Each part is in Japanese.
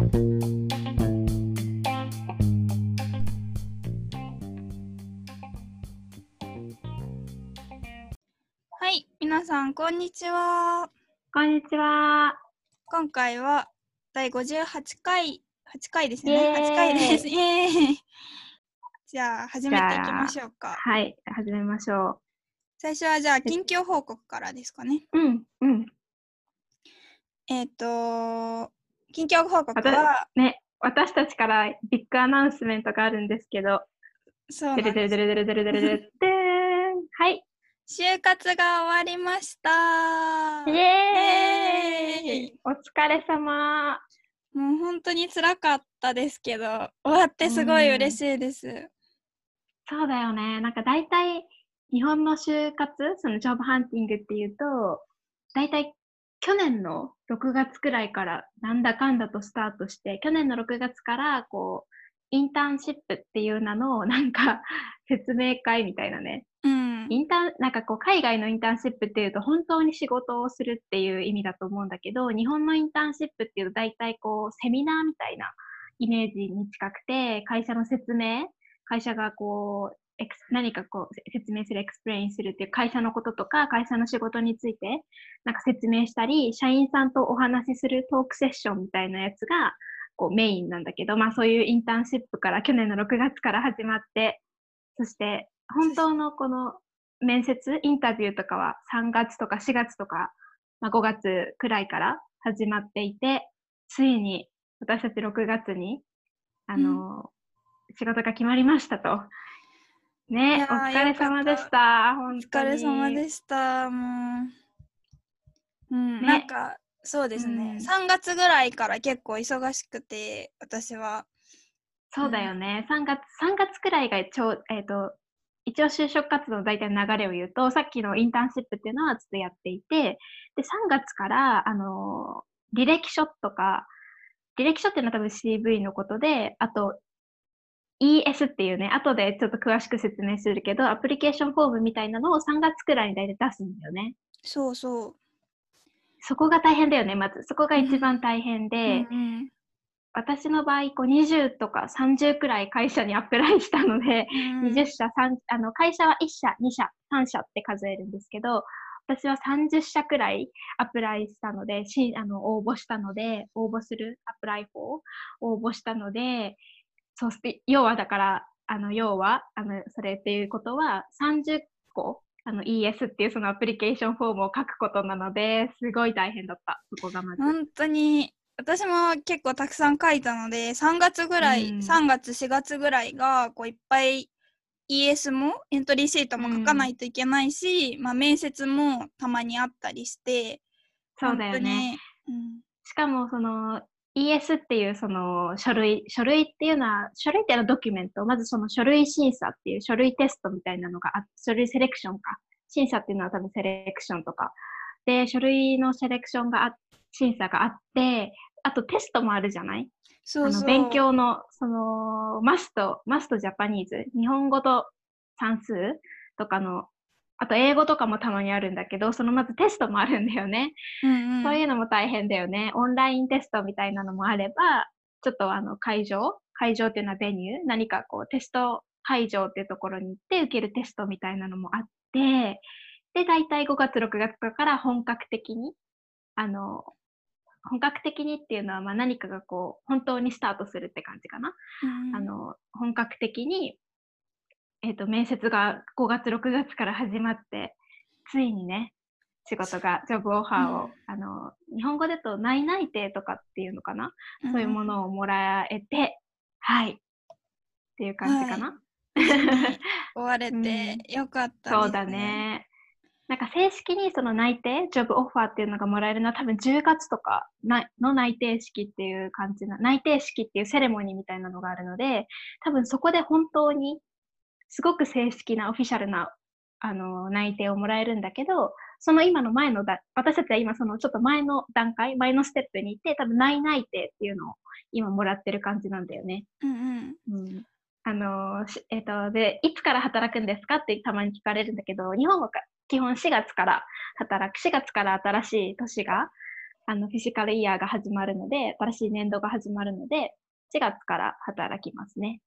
はい、皆さん、こんにちは。こんにちは。今回は第58回、8回ですね。イエーイ8回です。イエーイ じゃあ、始めていきましょうか。はい、始めましょ最初はじゃあ、近況報告からですかね。う。うん、うん。えっ、と、近況報告は、ね、私たちから big announcement があるんですけど、そうですデレデレデレデレデレデーンはい。就活が終わりました。イエーイお疲れ様。もう本当に辛かったですけど、終わってすごい嬉しいです。そうだよね。なんか大体、日本の就活、そのジョブハンティングっていうと、大体去年の6月くらいからなんだかんだとスタートして、去年の6月からこう、インターンシップっていう名のなんか 説明会みたいなね。うん。インターン、なんかこう海外のインターンシップっていうと本当に仕事をするっていう意味だと思うんだけど、日本のインターンシップっていうと大体こうセミナーみたいなイメージに近くて、会社の説明、会社がこう、何かこうせ説明する、 explain するっていう会社のこととか、会社の仕事についてなんか説明したり、社員さんとお話しするトークセッションみたいなやつがこうメインなんだけど、まあそういうインターンシップから去年の6月から始まって、そして本当のこの面接、インタビューとかは3月とか4月とか、まあ、5月くらいから始まっていて、ついに私たち6月に、あの、仕事が決まりましたと。いね、お疲れ様でした。本お疲れ様でした。もう。うん、ねなんか、そうですね、うん3月ぐらいから結構忙しくて、私は。そうだよね。3月、3月くらいがちょう、えっ、と、一応就職活動の大体の流れを言うと、さっきのインターンシップっていうのはずっとやっていて、で、3月から、あのー履歴書とか、履歴書っていうのは多分 CV のことで、あと、ES っていうね、後でちょっと詳しく説明するけど、アプリケーションフォームみたいなのを3月くらいに大体出すんだよね。そうそう。そこが大変だよね、まず。そこが一番大変で、うんうん私の場合、こう20とか30くらい会社にアプライしたので、うん20社、3あの会社は1社、2社、3社って数えるんですけど、私は30社くらいアプライしたので、しあの応募したので、応募するアプライフォー応募したので、そうして、要はだから、あの要は、あのそれっていうことは30個、あの ES っていうそのアプリケーションフォームを書くことなので、すごい大変だった、そこがまず。本当に私も結構たくさん書いたので3月ぐらい、うん3月4月ぐらいがこういっぱい ES もエントリーシートも書かないといけないし、まあ、面接もたまにあったりしてそうだよね。うんしかもその ES っていうその書類、書類っていうのは、書類っていうのはドキュメント、まずその書類審査っていう書類テストみたいなのがあ書類セレクションか。審査っていうのは多分セレクションとか。で、書類のセレクションがあ、審査があって、あとテストもあるじゃない？そうそう勉強の、その、マスト、マストジャパニーズ、日本語と算数とかの、あと英語とかもたまにあるんだけど、そのまずテストもあるんだよね。うんうんそういうのも大変だよね。オンラインテストみたいなのもあれば、ちょっとあの会場、会場っていうのはベニュー、何かこうテスト会場っていうところに行って受けるテストみたいなのもあって、で、大体5月、6月から本格的に、あの、本格的にっていうのはまあ何かがこう、本当にスタートするって感じかな。うんあの、本格的に、えっ、と、面接が5月、6月から始まって、ついにね、仕事が、ジョブオファーを、うん。あの、日本語だと内内定とかっていうのかな、そういうものをもらえて、はい。っていう感じかな？終われてよかったです、そうだね。なんか正式にその内定、ジョブオファーっていうのがもらえるのは多分10月とかなの内定式っていう感じな、内定式っていうセレモニーみたいなのがあるので、多分そこで本当にすごく正式なオフィシャルなあの内定をもらえるんだけど、その今の前のだ、私たちは今そのちょっと前の段階、前のステップにいて、多分内内定っていうのを今もらってる感じなんだよね。うんうんうんあのしえっ、と、で、いつから働くんですかってたまに聞かれるんだけど、日本はか基本4月から働く、4月から新しい年が、あの、フィジカルイヤーが始まるので、新しい年度が始まるので、4月から働きますね。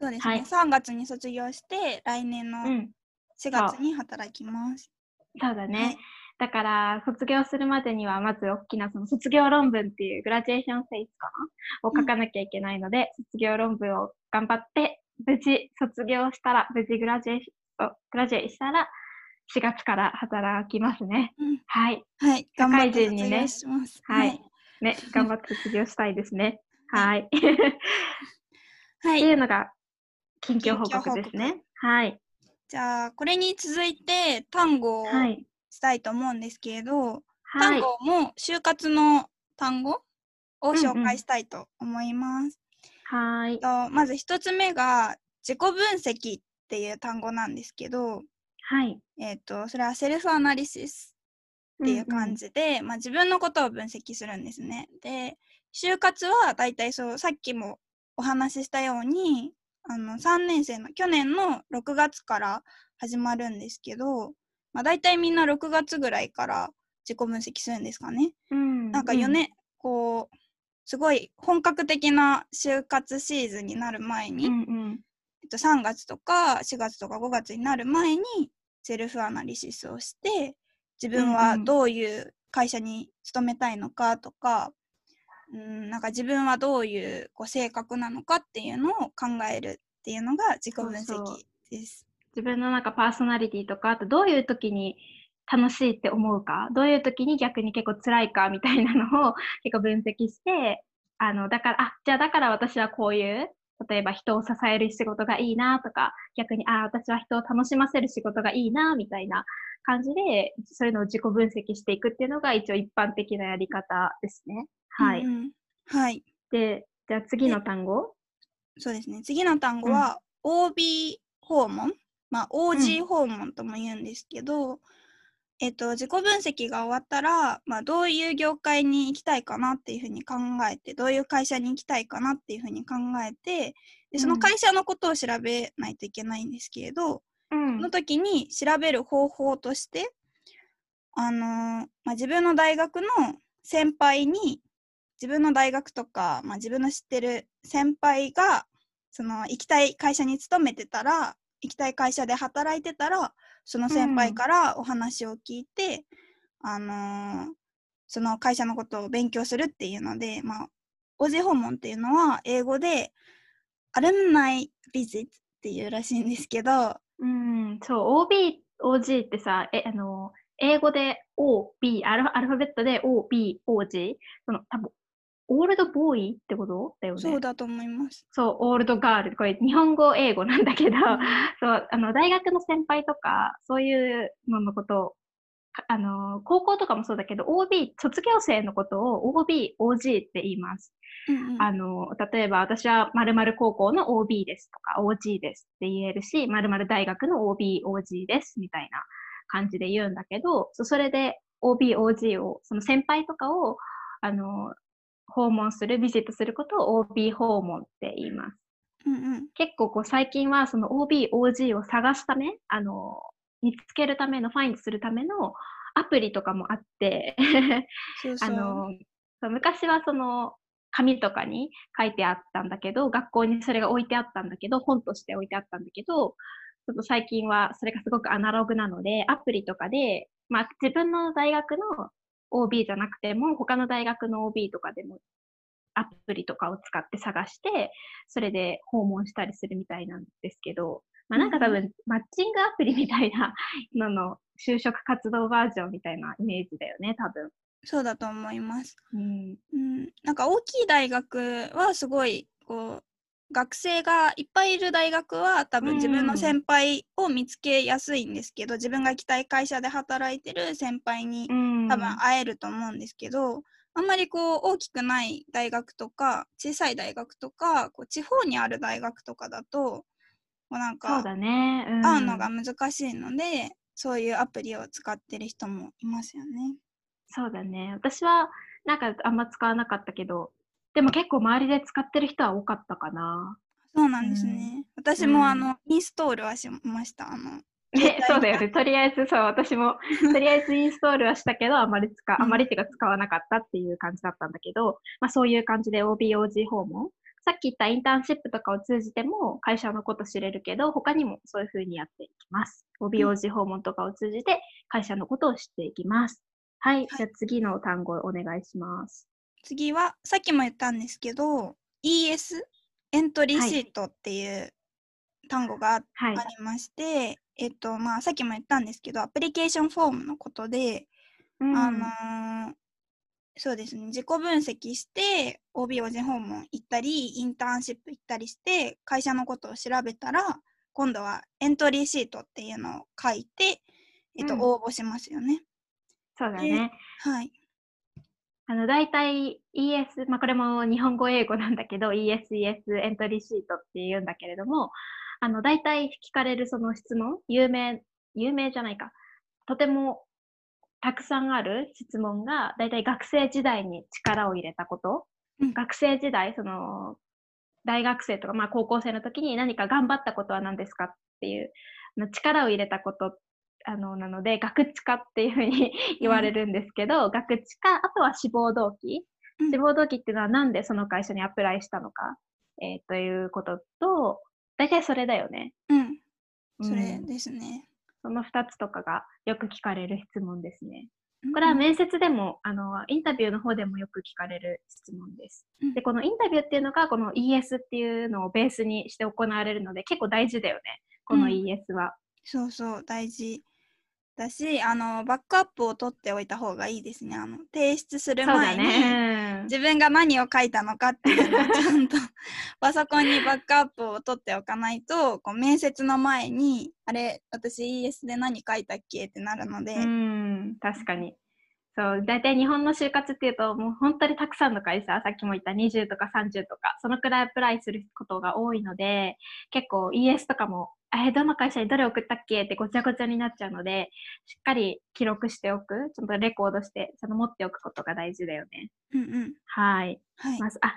そうですね、はい3月に卒業して来年のうん。4月に働きます。そうだね。はいだから、卒業するまでには、まず大きなその卒業論文っていうグラジュエーションフェイスかな？を書かなきゃいけないので、卒業論文を頑張って、無事卒業したら、無事グラジュエーション、グラジュエーしたら、4月から働きますね。うんはい。はい、ね卒業します。はいね、頑張って卒業したいですね。はい。はい。っていうのが、近況報告告ですね。はい。じゃあ、これに続いて単語をはい。したいと思うんですけれど、はい。単語も就活の単語を紹うんうん介したいと思います。はい。とまず一つ目が自己分析っていう単語なんですけど、はい。えっ、と、それはセルフアナリシスっていう感じで、まあ、自分のことを分析するんですね。で、就活はだいたいそう、さっきもお話ししたように、あの3年生の去年の6月から始まるんですけど、まあ、大体みんな6月ぐらいから自己分析するんですかね。うん。なんか4年、こう、すごい本格的な就活シーズンになる前に、うんうん。えっと、3月とか4月とか5月になる前にセルフアナリシスをして自分はうんうんどういう会社に勤めたいのかとか、うん、なんか自分はどういうこう性格なのかっていうのを考えるっていうのが自己分析です。自分のなんかパーソナリティとか、あとどういう時に楽しいって思うか、どういう時に逆に結構辛いかみたいなのを 結構分析して、あの、だから、あ、じゃあだから私はこういう、例えば人を支える仕事がいいなとか、逆に、あ、私は人を楽しませる仕事がいいなみたいな感じで、そういうのを自己分析していくっていうのが一応一般的なやり方ですね。はい。うんうんはい。で、じゃあ次の単語？そうですね。次の単語は OB 訪問。まあ OG 訪問とも言うんですけど、えっと、自己分析が終わったら、まあ、どういう業界に行きたいかなっていうふうに考えて、どういう会社に行きたいかなっていうふうに考えて、でその会社のことを調べないといけないんですけれど、うんその時に調べる方法として、あのーまあ、自分の大学の先輩に自分の大学とか、まあ、自分の知ってる先輩がその行きたい会社に勤めてたら行きたい会社で働いてたらその先輩からお話を聞いて、あのーその会社のことを勉強するっていうので、まあ、OG 訪問っていうのは英語でアルムナイビジットっていうらしいんですけど、うん、そう、OB、OG ってさ、え、あの、英語で OB、アルファアルファベットで OB、OG、その、多分オールドボーイってことだよね。そうだと思います。そう、オールドガール。これ、日本語、英語なんだけど、そう、あの、大学の先輩とか、そういうののことを、かあの、高校とかもそうだけど、OB、卒業生のことを OB、OG って言います。うんうんあの、例えば私は〇〇高校の OB ですとか OG ですって言えるし、〇〇大学の OB、OG ですみたいな感じで言うんだけど、そそれで OB、OG を、その先輩とかを、あの、訪問する、ビジットすることを OB 訪問って言います。うんうん結構こう最近はその OB、OG を探すため、あの、見つけるための、ファインするためのアプリとかもあって、そうそうあの、昔はその、紙とかに書いてあったんだけど、学校にそれが置いてあったんだけど、本として置いてあったんだけど、ちょっと最近はそれがすごくアナログなので、アプリとかで、まあ自分の大学の OB じゃなくても、他の大学の OB とかでも、アプリとかを使って探して、それで訪問したりするみたいなんですけど、まあなんか多分、マッチングアプリみたいな のの就職活動バージョンみたいなイメージだよね、多分。そうだと思います。うん。うん、なんか大きい大学はすごいこう学生がいっぱいいる大学は多分自分の先輩を見つけやすいんですけど、自分が行きたい会社で働いてる先輩にうん多分会えると思うんですけど、あんまりこう大きくない大学とか小さい大学とかこう地方にある大学とかだとこうなんか会うのが難しいので、そういうアプリを使ってる人もいますよね。そうだね。私はなんかあんま使わなかったけど、でも結構周りで使ってる人は多かったかな。そうなんですね。私うんもあの、インストールはしました。あの ね、そうだよね。とりあえず、そう、私も、とりあえずインストールはしたけど、あまり使、あまりっていうか使わなかったっていう感じだったんだけど、まあそういう感じで OBOG 訪問。さっき言ったインターンシップとかを通じても会社のこと知れるけど、他にもそういうふうにやっていきます。OBOG 訪問とかを通じて会社のことを知っていきます。はい。はい、じゃあ次の単語お願いします。次は、さっきも言ったんですけど、ES、エントリーシートっていう単語がありまして、はい、えっとまあ、さっきも言ったんですけどアプリケーションフォームのことで、うん、あのー、そうですね自己分析して OB おじ訪問行ったりインターンシップ行ったりして会社のことを調べたら今度はエントリーシートっていうのを書いて、えっと、うん、応募しますよね。そうだね。はい。あの、大体 ES、まあ、これも日本語英語なんだけど、ES、ES エントリーシートって言うんだけれども、あの、大体聞かれるその質問、有名、有名じゃないか。とてもたくさんある質問が、大体学生時代に力を入れたこと、うん、学生時代、その、大学生とか、まあ高校生の時に何か頑張ったことは何ですかっていう、力を入れたことあのなので、学知化っていうふうに言われるんですけど、うん、学知化、あとは志望動機。志望動機っていうのはなんでその会社にアプライしたのか、えー、ということと、大体それだよね。うん。それですね。その2つとかがよく聞かれる質問ですね。これは面接でも、あの、インタビューの方でもよく聞かれる質問です。うん、で、このインタビューっていうのが、この ES っていうのをベースにして行われるので、結構大事だよね。この ES は。うん、そうそう、大事。だしあのバックアップを取っておいた方がいいですね。あの提出する前に、ね、自分が何を書いたのかっていうのをちゃんと パソコンにバックアップを取っておかないとこう面接の前にあれ私 ES で何書いたっけってなるので。うん確かに。そう、大体日本の就活っていうと、もう本当にたくさんの会社、さっきも言った20とか30とか、そのくらいアプライすることが多いので、結構 ES とかも、えどの会社にどれ送ったっけ？ってごちゃごちゃになっちゃうので、しっかり記録しておく、ちょっとレコードして、ちゃんと持っておくことが大事だよね。うんうん。はい。はい、まず、あ、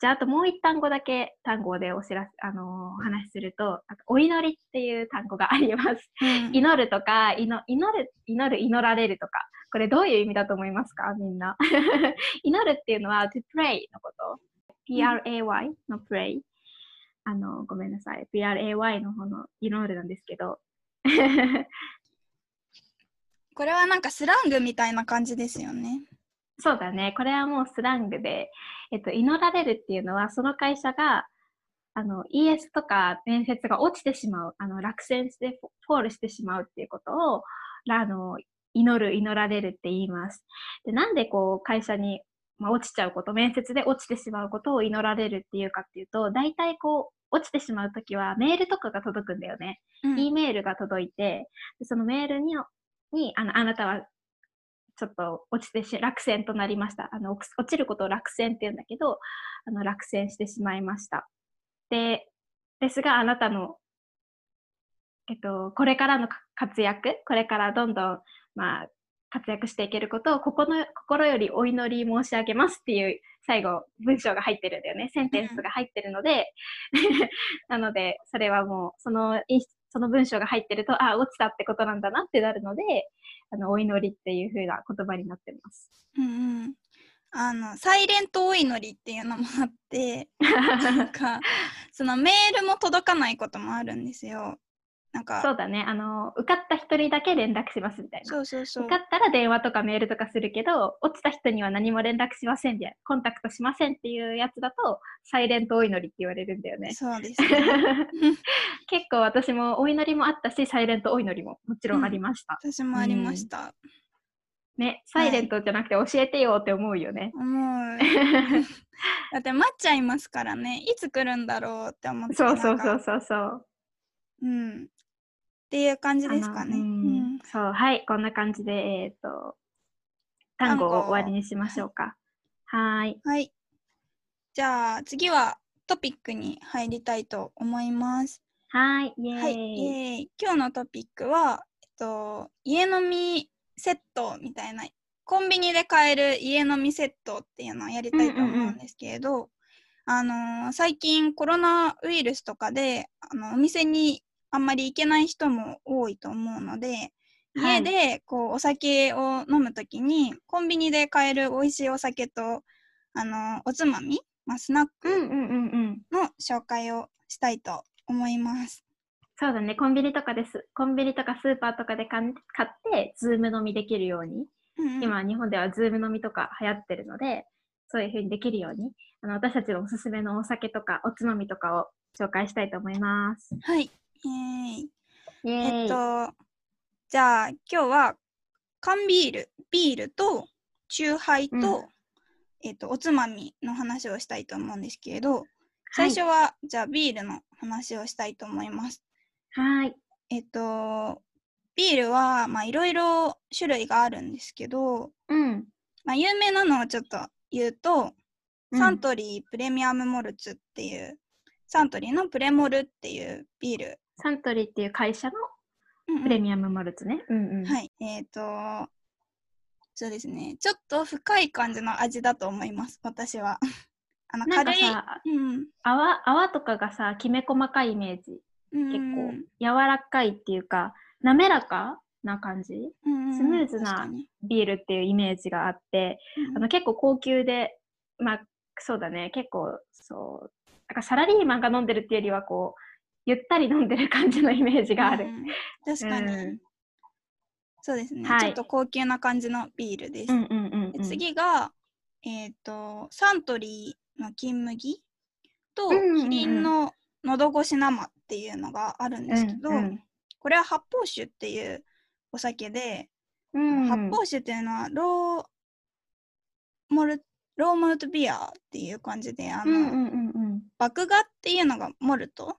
じゃあ、あともう一単語だけ単語でお知らせ、あのー、話すると、お祈りっていう単語があります。うん、祈るとか、祈る、祈る、祈られるとか、これどういう意味だと思いますか？みんな。祈るっていうのは to pray のこと。p-r-a-y の pray。あの、ごめんなさい。p-r-a-y の方の祈るなんですけど。これはなんかスラングみたいな感じですよね。そうだね。これはもうスラングで、えっと、祈られるっていうのは、その会社が、あの、ES とか面接が落ちてしまう、あの、落選してフォールしてしまうっていうことを、あの、祈る、祈られるって言います。で、なんでこう、会社に、まあ、落ちちゃうこと、面接で落ちてしまうことを祈られるっていうかっていうと、大体こう、落ちてしまうときはメールとかが届くんだよね。うん、E メールが届いて、でそのメールに、にあのあなたはちょっと落ちてし、落選となりました。あの、落ちることを落選って言うんだけど、あの、落選してしまいました。で、ですが、あなたの、えっと、これからの活躍、これからどんどん、まあ、活躍していけることを心心よりお祈り申し上げますっていう最後文章が入ってるんだよね。センテンスが入ってるので、なので、それはもう、そのその文章が入ってると、あ、落ちたってことなんだなってなるので、あの、お祈りっていう風な言葉になってます。うんうん。あの、サイレントお祈りっていうのもあって、なんか、そのメールも届かないこともあるんですよ。なんかそうだね。あの受かった一人だけ連絡しますみたいな。そうそうそう。受かったら電話とかメールとかするけど落ちた人には何も連絡しませんでコンタクトしませんっていうやつだとサイレントお祈りって言われるんだよね。そうです、ね、結構私もお祈りもあったしサイレントお祈りももちろんありました、うん、私もありました、うん、ねサイレントじゃなくて教えてよって思うよね、思う。だって待っちゃいますからね。いつ来るんだろうって思ってそうそうそうそうそう。うん、っていう感じですかね。うん、そう、はい、こんな感じで、えっ、ー、と、単語を終わりにしましょうか。はい。はい。じゃあ、次はトピックに入りたいと思います。はい、イエーイ。はい、イ今日のトピックは、えっと、家飲みセットみたいな、コンビニで買える家飲みセットっていうのをやりたいと思うんですけれど、あのー、最近コロナウイルスとかであのお店にあんまり行けない人も多いと思うので、はい家でこうお酒を飲むときにコンビニで買える美味しいお酒とあのおつまみ、まあ、スナック。の紹介をしたいと思います。そうだね、コンビニとかです。コンビニとかスーパーとかで買って、ズーム飲みできるように、うんうん今、日本ではズーム飲みとか流行ってるので、そういう風にできるように、あの私たちのおすすめのお酒とか、おつまみとかを紹介したいと思います。はい。えーイえエーイっと、じゃあ今日は缶ビール、ビールとチューハイと、うんえっと、おつまみの話をしたいと思うんですけれど、最初は、じゃあビールの話をしたいと思います。はい。はい。えっと、ビールは、まあ、いろいろ種類があるんですけど、うん。まあ、有名なのをちょっと言うと、うんサントリープレミアムモルツっていう、サントリーのプレモルっていうビール。サントリーっていう会社のうんうんプレミアムモルツね。うんうん。はい。えっ、と、そうですね。ちょっと深い感じの味だと思います、私は。あの、なんか軽い。さ、うん。泡泡とかがさ、きめ細かいイメージ。結結構柔らかいっていうか、滑らかな感じ？構スムーズなビールっていうイメージがあって、あの結構高級で、まあそうだね、結構そう、なんかサラリーマンが飲んでるっていうよりはこう、ゆったり飲んでる感じのイメージがある。確かに、うんそうですね、はいちょっと高級な感じのビールです。うんうんうん、でうん。次が、えっ、と、サントリーの金麦と、うんうんうんキリンの喉越し生っていうのがあるんですけど、うんこれは発泡酒っていうお酒で、うん、発泡酒っていうのはローモルローモルトビアっていう感じであの、うんうんうんうん。麦芽っていうのがモルト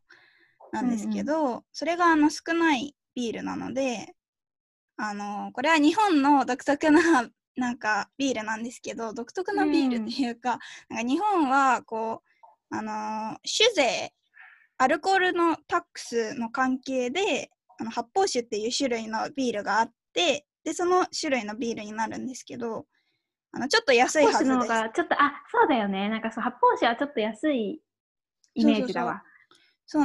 なんですけど、それがあの少ないビールなのであのこれは日本の独特な なんかビールなんですけど独特なビールっていうか,、なんか日本はこうあの酒税アルコールのタックスの関係であの発泡酒っていう種類のビールがあってでその種類のビールになるんですけどあのちょっと安いはずですちょっと、あ、そうだよね。なんかそう、発泡酒はちょっと安いイメージだわ。そう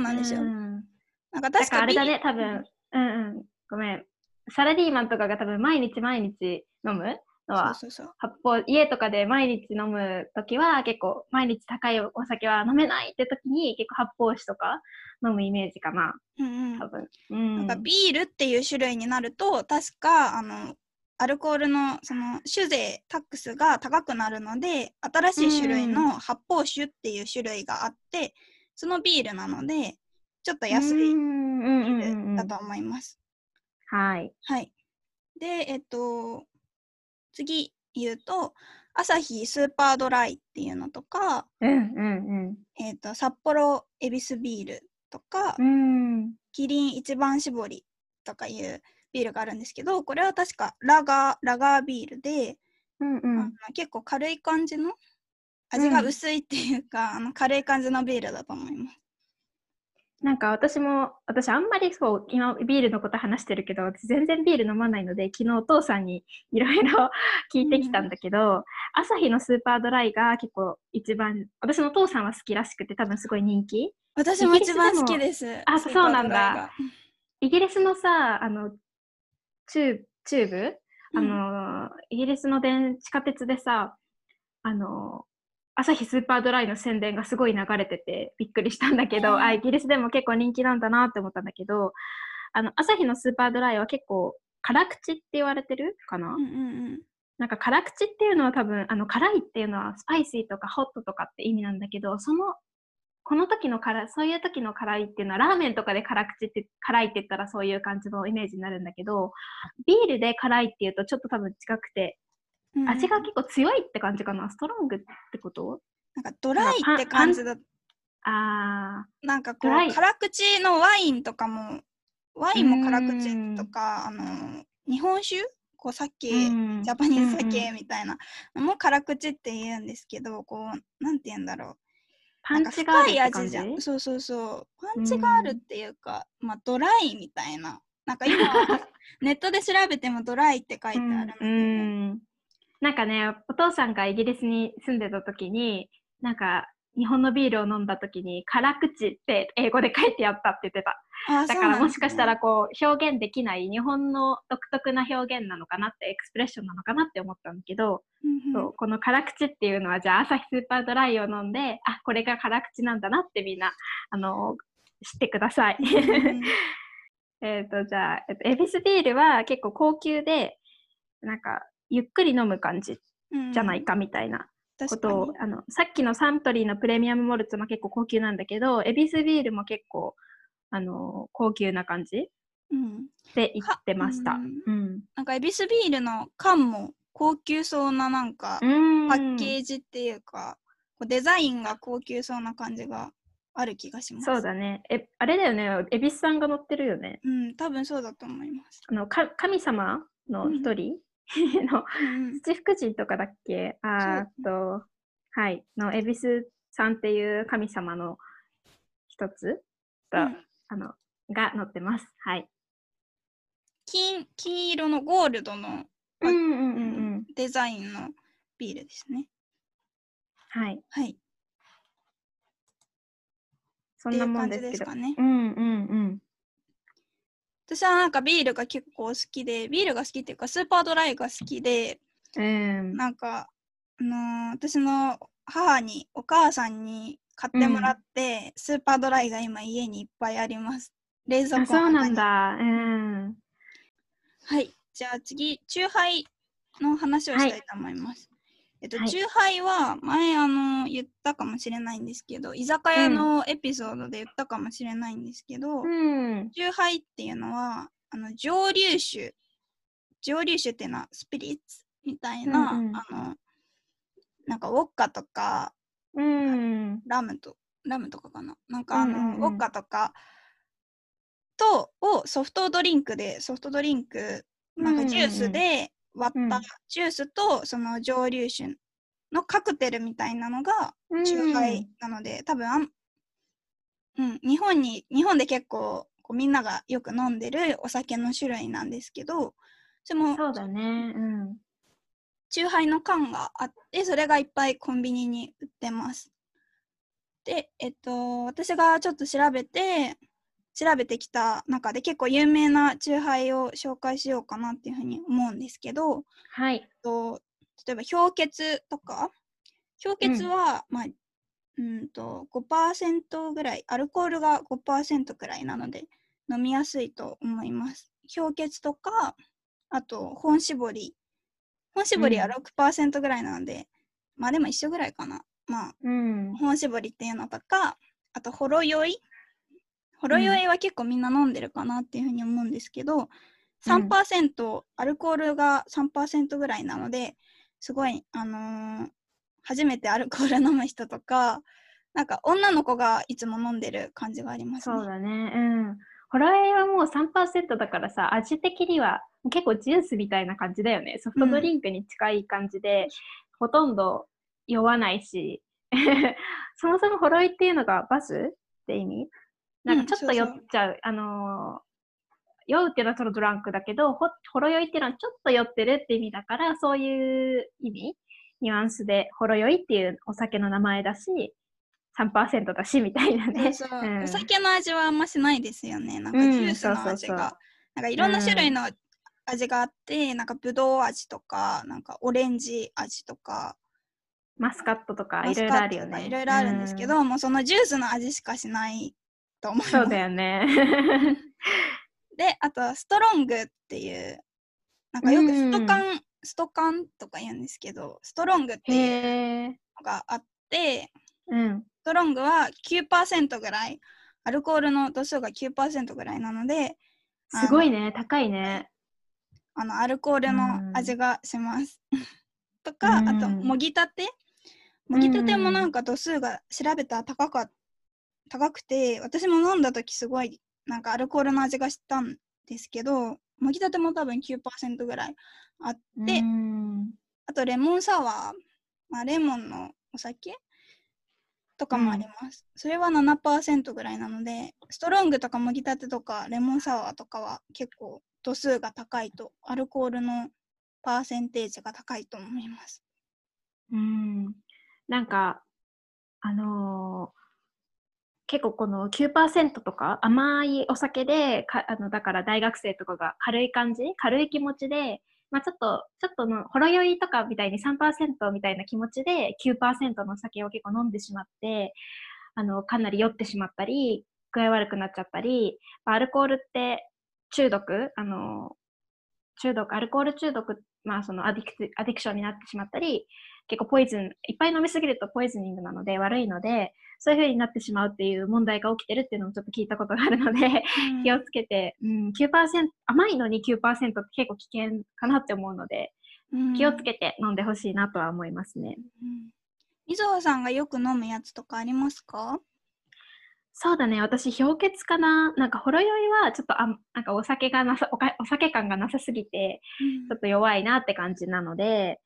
なんですよ。うんなんかだ確かビーからあれだね、多分、うんうん、ごめん。サラリーマンとかが多分毎日毎日飲むのは、そうそうそう。発泡、家とかで毎日飲むときは結構毎日高いお酒は飲めないって時に結構発泡酒とか飲むイメージかな、うんうん多分。うん。なんかビールっていう種類になると確かあのアルコールのその酒税タックスが高くなるので新しい種類の発泡酒っていう種類があってそのビールなのでちょっと安いビうんうんうんうんールだと思います。はい。はい。でえっと次言うとアサヒスーパードライっていうのとか、うんうんえっと札幌エビスビールとか、うん。うん。キリン一番搾りとかいうビールがあるんですけどこれは確かラガーラガービールで、うんうん。結構軽い感じの味が薄いっていうか、あの軽い感じのビールだと思います。なんか私も、私あんまりそう、今ビールのこと話してるけど、私全然ビール飲まないので、昨日お父さんにいろいろ 聞いてきたんだけど、アサヒのスーパードライが結構一番、私のお父さんは好きらしくて多分すごい人気。私も一番好きです。あそうなんだ。イギリスのさ、あの、チュー tube、あの、イギリスの電地下鉄でさ、あの、アサヒスーパードライの宣伝がすごい流れててびっくりしたんだけど、うん。あ、イギリスでも結構人気なんだなって思ったんだけど、あの、アサヒのスーパードライは結構辛口って言われてるかな、うんうんうん。なんか辛口っていうのは多分、あの、辛いっていうのはスパイシーとかホットとかって意味なんだけど、その、この時の辛い、そういう時の辛いっていうのは、ラーメンとかで辛口って、辛いって言ったらそういう感じのイメージになるんだけど、ビールで辛いっていうとちょっと多分違くて、うん。うん味が結構強いって感じかな？ストロングってこと？なんかドライって感じだ。あなんかこう辛口のワインとかもワインも辛口とかあの日本酒？こうさっき、ー、うん。ジャパニーズ酒みたいなのも辛口って言うんですけどこうなんて言うんだろう。パンチがある味じゃん。そうそうそう。パンチがあるっていうか、まあドライみたいな。なんか今 ネットで調べてもドライって書いてあるので、うんうんなんかね、お父さんがイギリスに住んでた時に、なんか、日本のビールを飲んだ時に辛口って英語で書いてあったって言ってた。あだからもしかしたらそこう表現できない日本の独特な表現なのかなってエクスプレッションなのかなって思ったんだけど、うなんだそうこの辛口っていうのはじゃあ朝日スーパードライを飲んであこれが辛口なんだなってみんなあの知ってください。えっとじゃあ、えっと、エビスビールは結構高級でなんかゆっくり飲む感じうんじゃないかみたいなことを、あのさっきのサントリーのプレミアムモルツも結構高級なんだけどエビスビールも結構あの高級な感じうんで言ってました。かうんなんかエビスビールの缶も高級そうななんかうんパッケージっていうか、こうデザインが高級そうな感じがある気がします。そうだね。え、あれだよね。エビスさんが乗ってるよね。うん、多分そうだと思います。あの、か神様の一人 のうん七福神とかだっけ？あーっと、はい。のエビスさんっていう神様の一つと、うんあの、が乗ってます。はい。金金色のゴールドのうんうんうんうん。デザインのビールですね。はい。はい。そんなもんですけど。感じですかねうんうん私はなんかビールが結構好きで、ビールが好きっていうかスーパードライが好きで、うん。うん。なんか、あのー私の母に、お母さんに買ってもらって、スーパードライが今家にいっぱいあります。冷蔵あ、庫そうなん。だ。うん。はい。じゃあ次、チューハイの話をしたいと思います。えっと、はい。チューハイは前あの言ったかもしれないんですけど、居酒屋のエピソードで言ったかもしれないんですけど、うん。チューハイっていうのはあの蒸留酒。蒸留酒っていうのはスピリッツみたいな、うんうん。あのなんかウォッカとかうん。ラムとラムとかかな。なんかあの、うんうん。うんウォッカとかとをソフトドリンクでソフトドリンクなんかジュースで割ったうんジュースとその蒸留酒のカクテルみたいなのがチューハイなので、多分あん、うん、日本に日本で結構こうみんながよく飲んでるお酒の種類なんですけどそれもそうだね。うん。チューハイの缶があってそれがいっぱいコンビニに売ってます。で、えっと、私がちょっと調べて調べてきた中で結構有名なチューハイを紹介しようかなっていうふうに思うんですけど、はい。と例えば氷結とか氷結は、まあうんと5%ぐらいアルコールが5%くらいなので飲みやすいと思います。氷結とかあと本搾り。本搾りはうん。6%ぐらいなので、まあでも一緒ぐらいかな。まあうん。本搾りっていうのとかあとほろ酔いほろ酔いは結構みんな飲んでるかなっていうふうに思うんですけど、3%アルコールが3%ぐらいなのですごいあのー初めてアルコール飲む人とかなんか女の子がいつも飲んでる感じがありますね。そうだね。うん。ホロエイはもう3%だからさ、味的には結構ジュースみたいな感じだよね。ソフトドリンクに近い感じで、ほとんど酔わないし、そもそもホロエイっていうのがバスって意味？なんかちょっと酔っちゃう。あのー酔うっていうのはそのドランクだけど、ほほろ酔いっていうのはちょっと酔ってるって意味だから、そういう意味、ニュアンスでほろ酔いっていうお酒の名前だし、3%だしみたいなね。そうそううんお酒の味はあんましないですよね。なんかうんジュースのそうそうそう味が。なんかいろんな種類の味があって、なんかぶどう味とか、なんかオレンジ味とか、マスカットとかいろいろあるよね。いろいろあるんですけど、もうそのジュースの味しかしないと思います。そうだよね。で、あとストロングっていう、なんかよくストカン、ストカンとか言うんですけど、ストロングっていう。のがあって、うん。ストロングは9%ぐらい、アルコールの度数が9%ぐらいなので、すごいね。高いね。あのアルコールの味がします。とか、うんあと、もぎたてもぎたてもなんか度数が調べたら高か高くて、私も飲んだ時すごいなんかアルコールの味がしたんですけど、もぎたても多分9%ぐらいあって、うんあとレモンサワー、まあ、レモンのお酒とかもあります。それは7%ぐらいなので、ストロングとかもぎたてとかレモンサワーとかは結構度数が高いと、アルコールのパーセンテージが高いと思います。うん。なんか、あのー結構この9%とか甘いお酒でかあのだから大学生とかが軽い感じ。軽い気持ちで、まあ、ちょっとちょっとのほろ酔いとかみたいに3%みたいな気持ちで9%のお酒を結構飲んでしまってあのかなり酔ってしまったり具合悪くなっちゃったりアルコールって中毒あの中毒アルコール中毒まあそのアディクアディクションになってしまったり結構ポイズンいっぱい飲みすぎるとポイズニングなので悪いのでそういう風になってしまうっていう問題が起きてるっていうのもちょっと聞いたことがあるので、うん。気をつけて、うん、9%甘いのに9%って結構危険かなって思うのでうん。気をつけて飲んでほしいなとは思いますね。うん。みずほさんがよく飲むやつとかありますか？そうだね。私氷結かな。なんかほろ酔いはちょっとあんなんかお酒がなさおかお酒感がなさすぎてちょっと弱いなって感じなので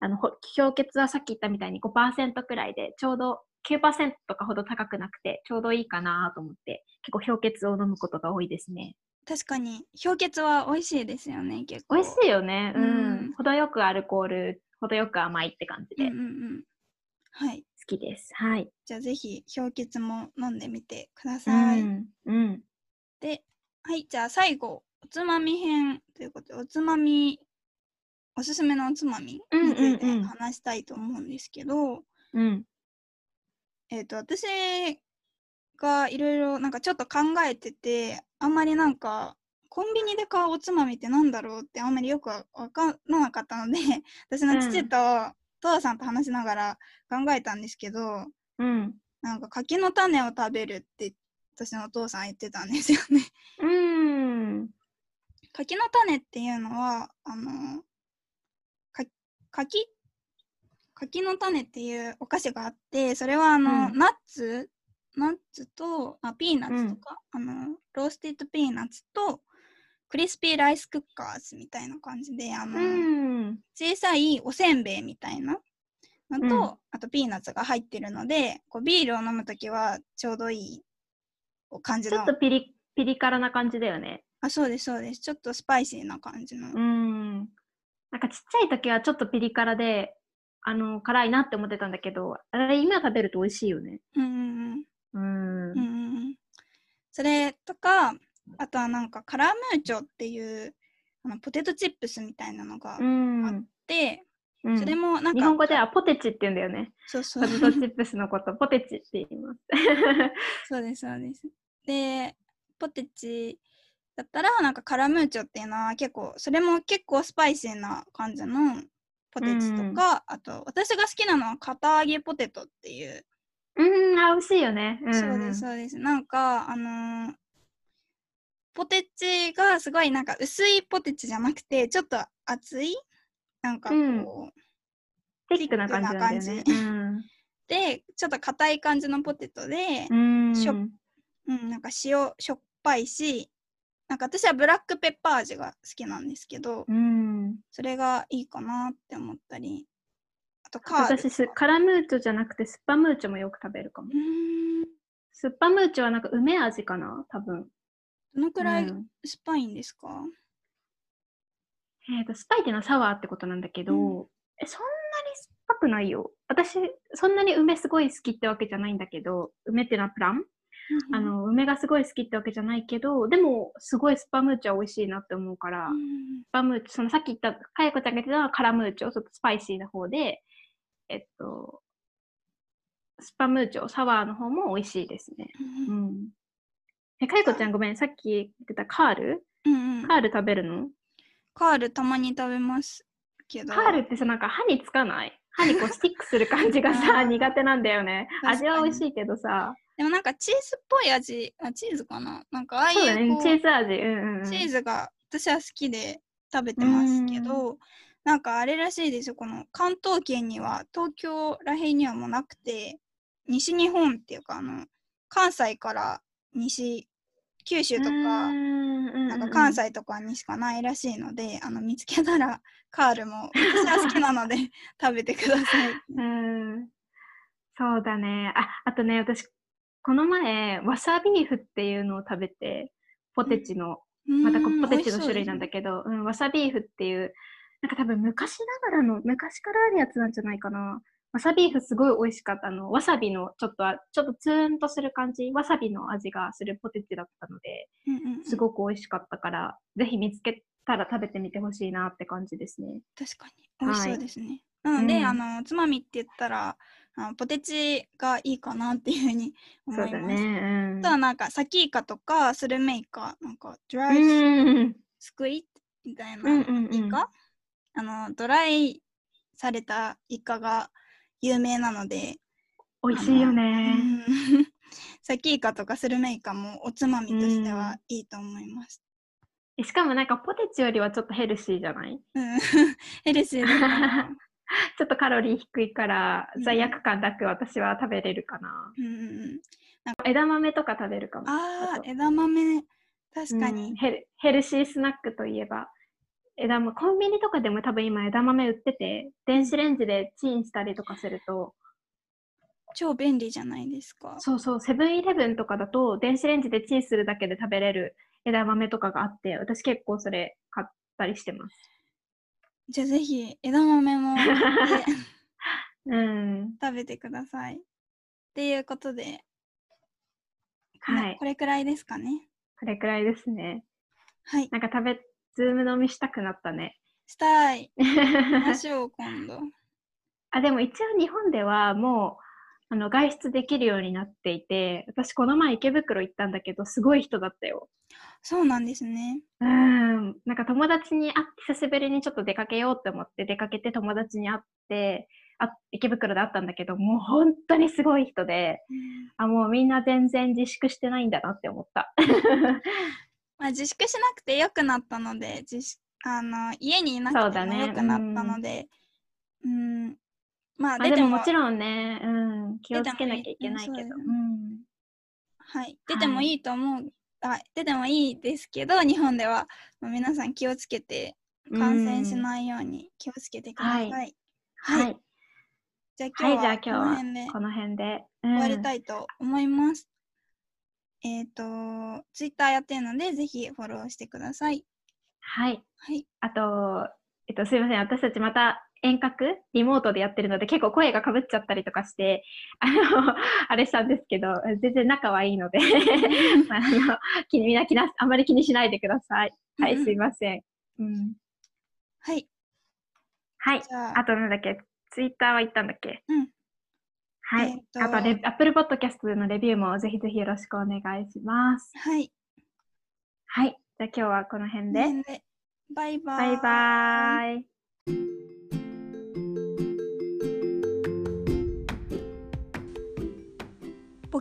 あのほ氷結はさっき言ったみたいに5%くらいでちょうど9%とかほど高くなくてちょうどいいかなと思って結構氷結を飲むことが多いですね。確かに氷結は美味しいですよね結構美味しいよね。うん。うん程よくアルコール、程よく甘いって感じで好うんうんうんはいきです。はい。じゃあぜひ氷結も飲んでみてくだうさい、ん。うん。ではいじゃあ最後おつまみ編ということでおつまみおすすめのおつまみについて話したいと思うんですけど、うん。えっ、と私がいろいろなんかちょっと考えててあんまりなんかコンビニで買うおつまみってなんだろうってあんまりよくわわからなかったので 私の父と父さんと話しながら考えたんですけど、うん。なんか柿の種を食べるって私のお父さん言ってたんですよね。うん。柿の種っていうのはあのか柿？柿の種っていうお菓子があってそれはあの、うん。ナッツ？ナッツとあピーナッツとか、あの roasted peanuts とクリスピーライスクッカーズみたいな感じであの、うん。小さいおせんべいみたいなのと、うん。あとピーナッツが入ってるのでこうビールを飲むときはちょうどいい感じの。ちょっとピリ、ピリ辛な感じだよね。あそうですそうです。ちょっとスパイシーな感じの、うん。なんかちっちゃい時はちょっとピリ辛で、あの、辛いなって思ってたんだけど、あれ今食べると美味しいよね。うんうんうん。それとかあとはなんかカラムーチョっていうあのポテトチップスみたいなのがあっうん。て、うんそれもなんか日本語ではポテチって言うんだよね。そうそうポテトチップスのこと、ポテチって言います。そうですそうですでポテチだったらなんかカラムーチョっていうのは結構それも結構スパイシーな感じのポテチとか、あと私が好きなのは堅揚げポテトっていう、うん、あ、美味しいよね。うん、そうですそうです。なんかあのーポテチがすごいなんか薄いポテチじゃなくてちょっと厚いなんかこう、うん。ティックな感じなんだよね。テでちょっと硬い感じのポテトで、うん。しょうん、なんか塩しょっぱいしなんか私はブラックペッパー味が好きなんですけど、うん。それがいいかなって思ったりあとカール私す、カラムーチョじゃなくてスッパムーチョもよく食べるかも。スッパムーチョはなんか梅味かな多分。どのくらいうん。酸っぱいんですか、えーと、スパイっていうのはサワーってことなんだけど、うえそんなに酸っぱくないよ。私、そんなに梅すごい好きってわけじゃないんだけど、梅っていうのはプラン、あの、梅がすごい好きってわけじゃないけど、でも、すごいスパムーチョは美味しいなって思うから、うんスパムーチョ、そのさっき言った、かやこちゃんが言ってたのはカラムーチョ、ちょっとスパイシーな方で、えっと、スパムーチョ、サワーの方も美味しいですね。ううん。ん。え、かやこちゃんごめん、さっき言ってたカール？うんうん。カール食べるの？カールたまに食べますけど。カールってさ、なんか歯につかない？歯にこうスティックする感じがあさ、ー。苦手なんだよね。味は美味しいけどさ。でもなんかチーズっぽい味あチーズかな？なんかああいうねチーズ味。うんうん、うん。チーズが私は好きで食べてますけどなんかあれらしいですよこの関東圏には東京らへんにはもうなくて西日本っていうかあの関西から西九州とかななんか関西とかにしかないらしいのであの見つけたらカールも私は好きなので 食べてください。うん。そうだね。あ、あとね、私、この前、わさビーフっていうのを食べて、ポテチの、またこうん。ポテチの種類なんだ美けど、うん、わさビーフっていう、なんか多分昔ながらの、昔からあるやつなんじゃないかな。わさビーフすごい美味しかった。あの、わさびのちょっとあ、ちょっとツーンとする感じ、わさびの味がするポテチだったので、すごく美味しかったから、ぜひ見つけたら食べてみてほしいなって感じですね。確かに。美味しそうですね。なので、うん。あのおつまみって言ったらあのポテチがいいかなっていうふうに 思います。そうだね。うんあとはなんかサキイカとかスルメイカなんかドラうイん。スクイみたいなイカ、あのドライされたイカが有名なので、美味しいようね。ん サキイカとかスルメイカもおつまみとしてはいいと思います。えしかもなんかポテチよりはちょっとヘルシーじゃない？うん、ヘルシーだから。ちょっとカロリー低いからうん罪悪感なく私は食べれるかな。うんうんうん、枝豆とか食べるかも。ああ、と枝豆、確かうんに。ヘルヘルシースナックといえば枝豆コンビニとかでも多分今枝豆売ってて電子レンジでチンしたりとかすると超便利じゃないですか。そうそうセブンイレブンとかだと電子レンジでチンするだけで食べれる枝豆とかがあって私結構それ買ったりしてます。じゃあぜひ枝豆も うん。食べてください。っていうことで、はいこ。れくらいですかね。これくらいですね。はい。なんか食べ、ズーム飲みしたくなったね。したい。ましょう、今度。あ、でも一応日本ではもう、あの、外出できるようになっていて、私この前池袋行ったんだけど、すごい人だったよ。そうなんですね。うん。なんか友達に会って、久しぶりにちょっと出かけようって思って出かけて友達に会って、あ池袋で会ったんだけど、もう本当にすごい人で、あ、もうみんな全然自粛してないんだなって思った。まあ、自粛しなくてよくなったので、自粛あの家にいなくてもよくなったので、うん、まあ出てもももちろんね、うん、気をつけなきゃいけないけど。うん。はい、出てもいいと思う、あ出てもいいですけど日本では、まあ、皆さん気をつけて感染しないように気をつけてください。ははいはい。じゃあはい、今日じゃあは今日この辺で。終わりい。たいと思います。えっ、と、ツイッターやってるのでぜひフォローしてください。はい。はい。あと、えっと、すいません。私たちまた遠隔、リモートでやってるので、結構声がかぶっちゃったりとかして、あの、あれしたんですけど、全然仲はいいので、まあ、あの気にみんな気な、あまり気にしないでください。はい、すいません。うん。はい。はい。あ、あとなんだっけ、ツイッターは言ったんだっけ？うん。はい。えーとあとレ、アップルポッドキャストのレビューもぜひぜひよろしくお願いします。はい。はい。じゃあ今日はこの辺で。バイバイ。バイバーイ。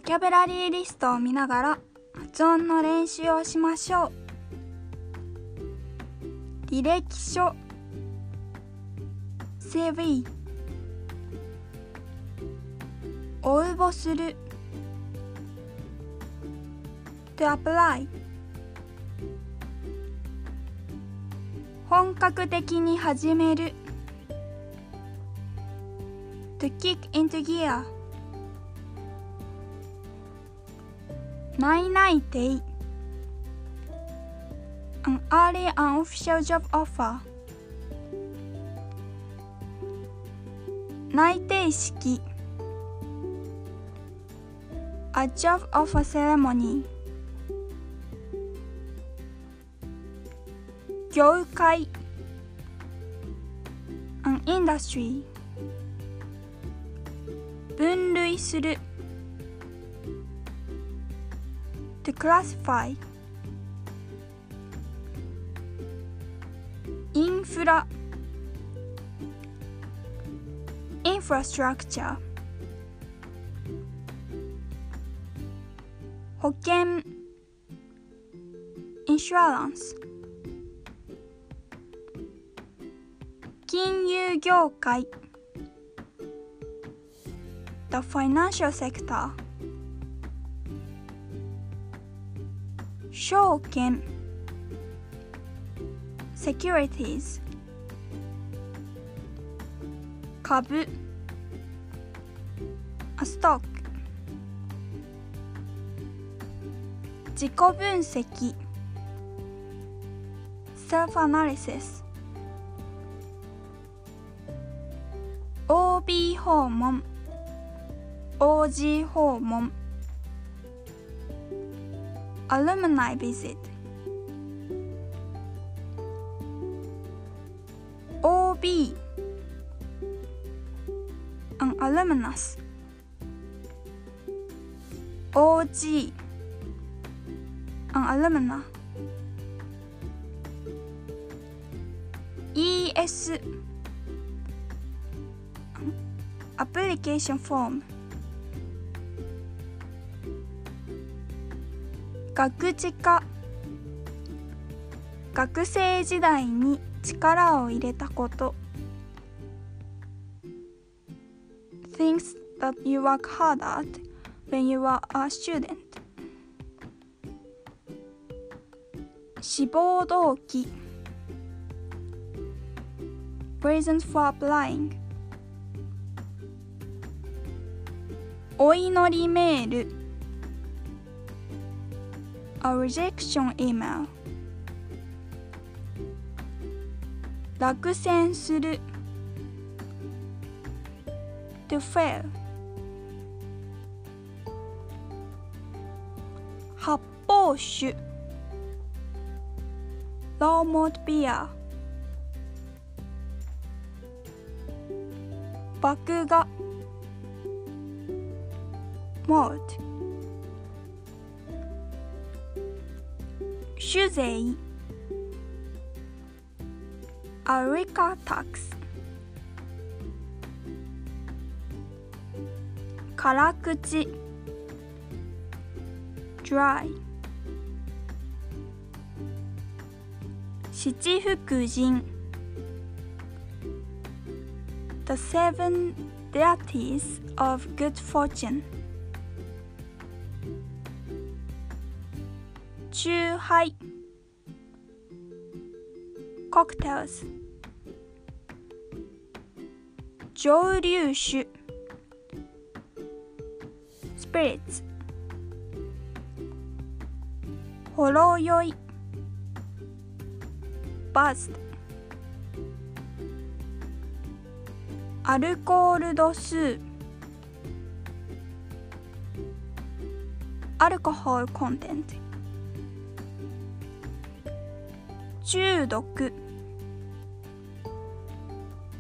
キャブラリーリストを見ながら発音の練習をしましょう。履歴書。CV 応募する。to apply 本格的に始める。To kick into gear 内内定 An early unofficial job offer 内定式 A job offer ceremony 業界 An industry 分類する classify インフラ infrastructure 保険 insurance 金融業界 the financial sector 証券 securities 株 a stock 自己分析 self analysis OB 訪問 OG 訪問 Alumni visit OB an alumnus OG an alumna ES application form 学知化学生時代に力を入れたこと Things that you work hard at when you are a student 志望動機 Reasons for applying お祈りメール A rejection email 落選する to fail 発泡酒 low malt beer 麦芽 malt 酒税 a liquor tax 辛口 dry 七福神 The seven deities of good fortune 酎ハイ cocktails 蒸留酒。Spirits ほろ酔い。Buzzed アルコール度数。アルコホールコンテンツ中毒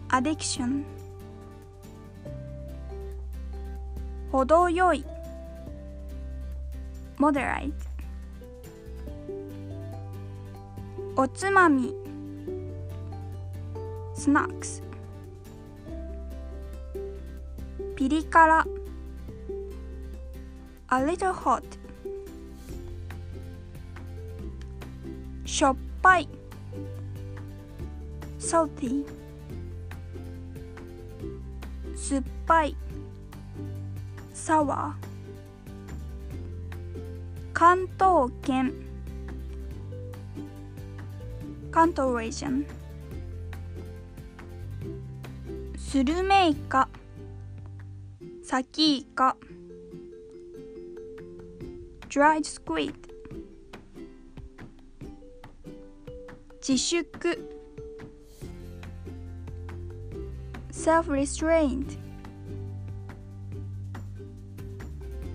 アディクション程よい。モデライトおつまみ。スナックスピリ辛。アルトホットしょっぱい。Salty 酸っぱい sour 関東圏関東 region スルメイカサキイカ dried squid 自粛 self-restraint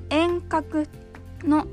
遠隔の